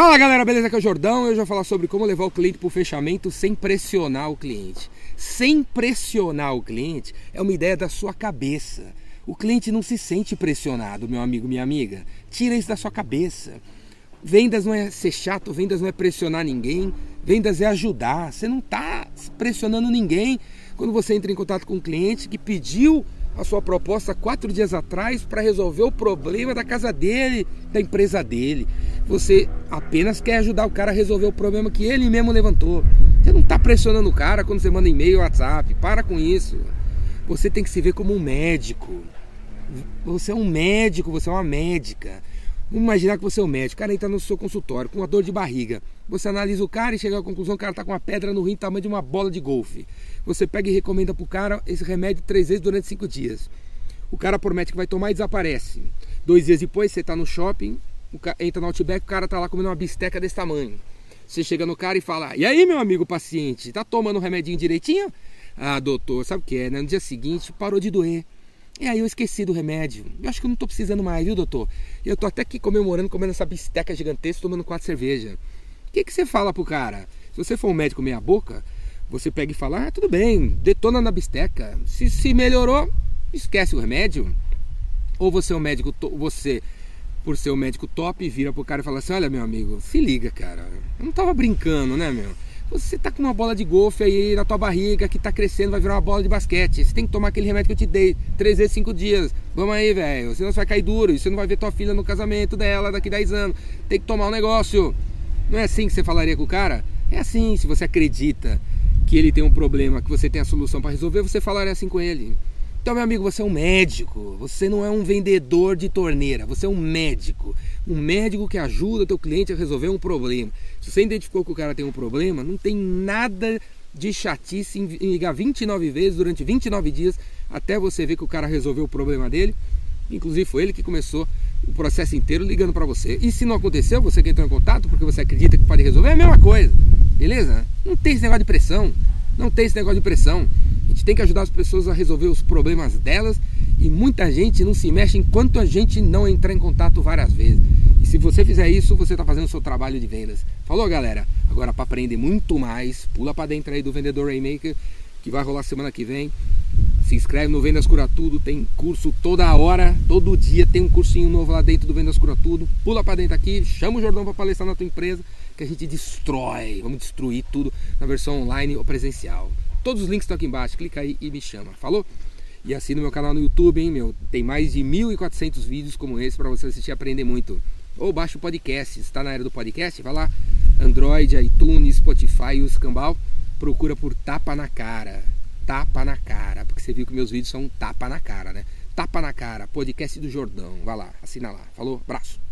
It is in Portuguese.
Fala galera, beleza? Aqui é o Jordão. Eu já vou falar sobre como levar o cliente para o fechamento sem pressionar o cliente. Sem pressionar o cliente é uma ideia da sua cabeça. O cliente não se sente pressionado, meu amigo, minha amiga. Tira isso da sua cabeça. Vendas não é ser chato, vendas não é pressionar ninguém, vendas é ajudar. Você não está pressionando ninguém quando você entra em contato com um cliente que pediu a sua proposta quatro dias atrás para resolver o problema da casa dele, da empresa dele. Você apenas quer ajudar o cara a resolver o problema que ele mesmo levantou. Você não está pressionando o cara quando você manda e-mail, WhatsApp. Para com isso. Você tem que se ver como um médico. Você é um médico, você é uma médica. Vamos imaginar que você é um médico, o cara entra no seu consultório com uma dor de barriga. Você analisa o cara e chega à conclusão que o cara está com uma pedra no rim tamanho de uma bola de golfe. Você pega e recomenda para o cara esse remédio três vezes durante cinco dias. O cara promete que vai tomar e desaparece. Dois dias depois você está no shopping, entra no Outback, o cara está lá comendo uma bisteca desse tamanho. Você chega no cara e fala: E aí, meu amigo paciente, tá tomando o remedinho direitinho? Ah, doutor, sabe o que é? Né? No dia seguinte parou de doer. E aí eu esqueci do remédio. Eu acho que eu não estou precisando mais, viu, doutor? Eu tô até aqui comemorando, comendo essa bisteca gigantesca, tomando quatro cerveja. O que, que você fala pro cara? Se você for um médico meia boca, você pega e fala, ah, tudo bem, detona na bisteca. Se, se melhorou, esquece o remédio. Ou você é um médico, você, por ser um médico top, vira pro cara e fala assim, olha meu amigo, se liga, cara. Eu não tava brincando, né, meu? Você tá com uma bola de golfe aí na tua barriga que tá crescendo, vai virar uma bola de basquete. Você tem que tomar aquele remédio que eu te dei, três vezes cinco dias. Vamos aí, velho. Senão você vai cair duro. E você não vai ver tua filha no casamento dela daqui 10 anos. Tem que tomar um negócio. Não é assim que você falaria com o cara? É assim, se você acredita que ele tem um problema, que você tem a solução para resolver, você falaria assim com ele. Então, meu amigo, você é um médico, você não é um vendedor de torneira, você é um médico. Um médico que ajuda o teu cliente a resolver um problema. Se você identificou que o cara tem um problema, não tem nada de chatice em ligar 29 vezes durante 29 dias até você ver que o cara resolveu o problema dele. Inclusive foi ele que começou o processo inteiro ligando para você. E se não aconteceu, você que entrou em contato porque você acredita que pode resolver, é a mesma coisa. Beleza? Não tem esse negócio de pressão. Não tem esse negócio de pressão. Gente tem que ajudar as pessoas a resolver os problemas delas e muita gente não se mexe enquanto a gente não entrar em contato várias vezes. E se você fizer isso, você está fazendo o seu trabalho de vendas. Falou, galera? Agora, para aprender muito mais, pula para dentro aí do Vendedor Rainmaker, que vai rolar semana que vem. Se inscreve no Vendas Cura Tudo, tem curso toda hora, todo dia tem um cursinho novo lá dentro do Vendas Cura Tudo. Pula para dentro aqui, chama o Jordão para palestrar na tua empresa, que a gente destrói, vamos destruir tudo na versão online ou presencial. Todos os links estão aqui embaixo, clica aí e me chama. Falou? E assina o meu canal no YouTube, hein, meu? Tem mais de 1.400 vídeos como esse para você assistir e aprender muito. Ou baixa o podcast, está na área do podcast, vai lá, Android, iTunes, Spotify e o Escambau, procura por Tapa na Cara. Tapa na Cara, porque você viu que meus vídeos são tapa na cara, né? Tapa na Cara, podcast do Jordão. Vai lá, assina lá. Falou? Abraço.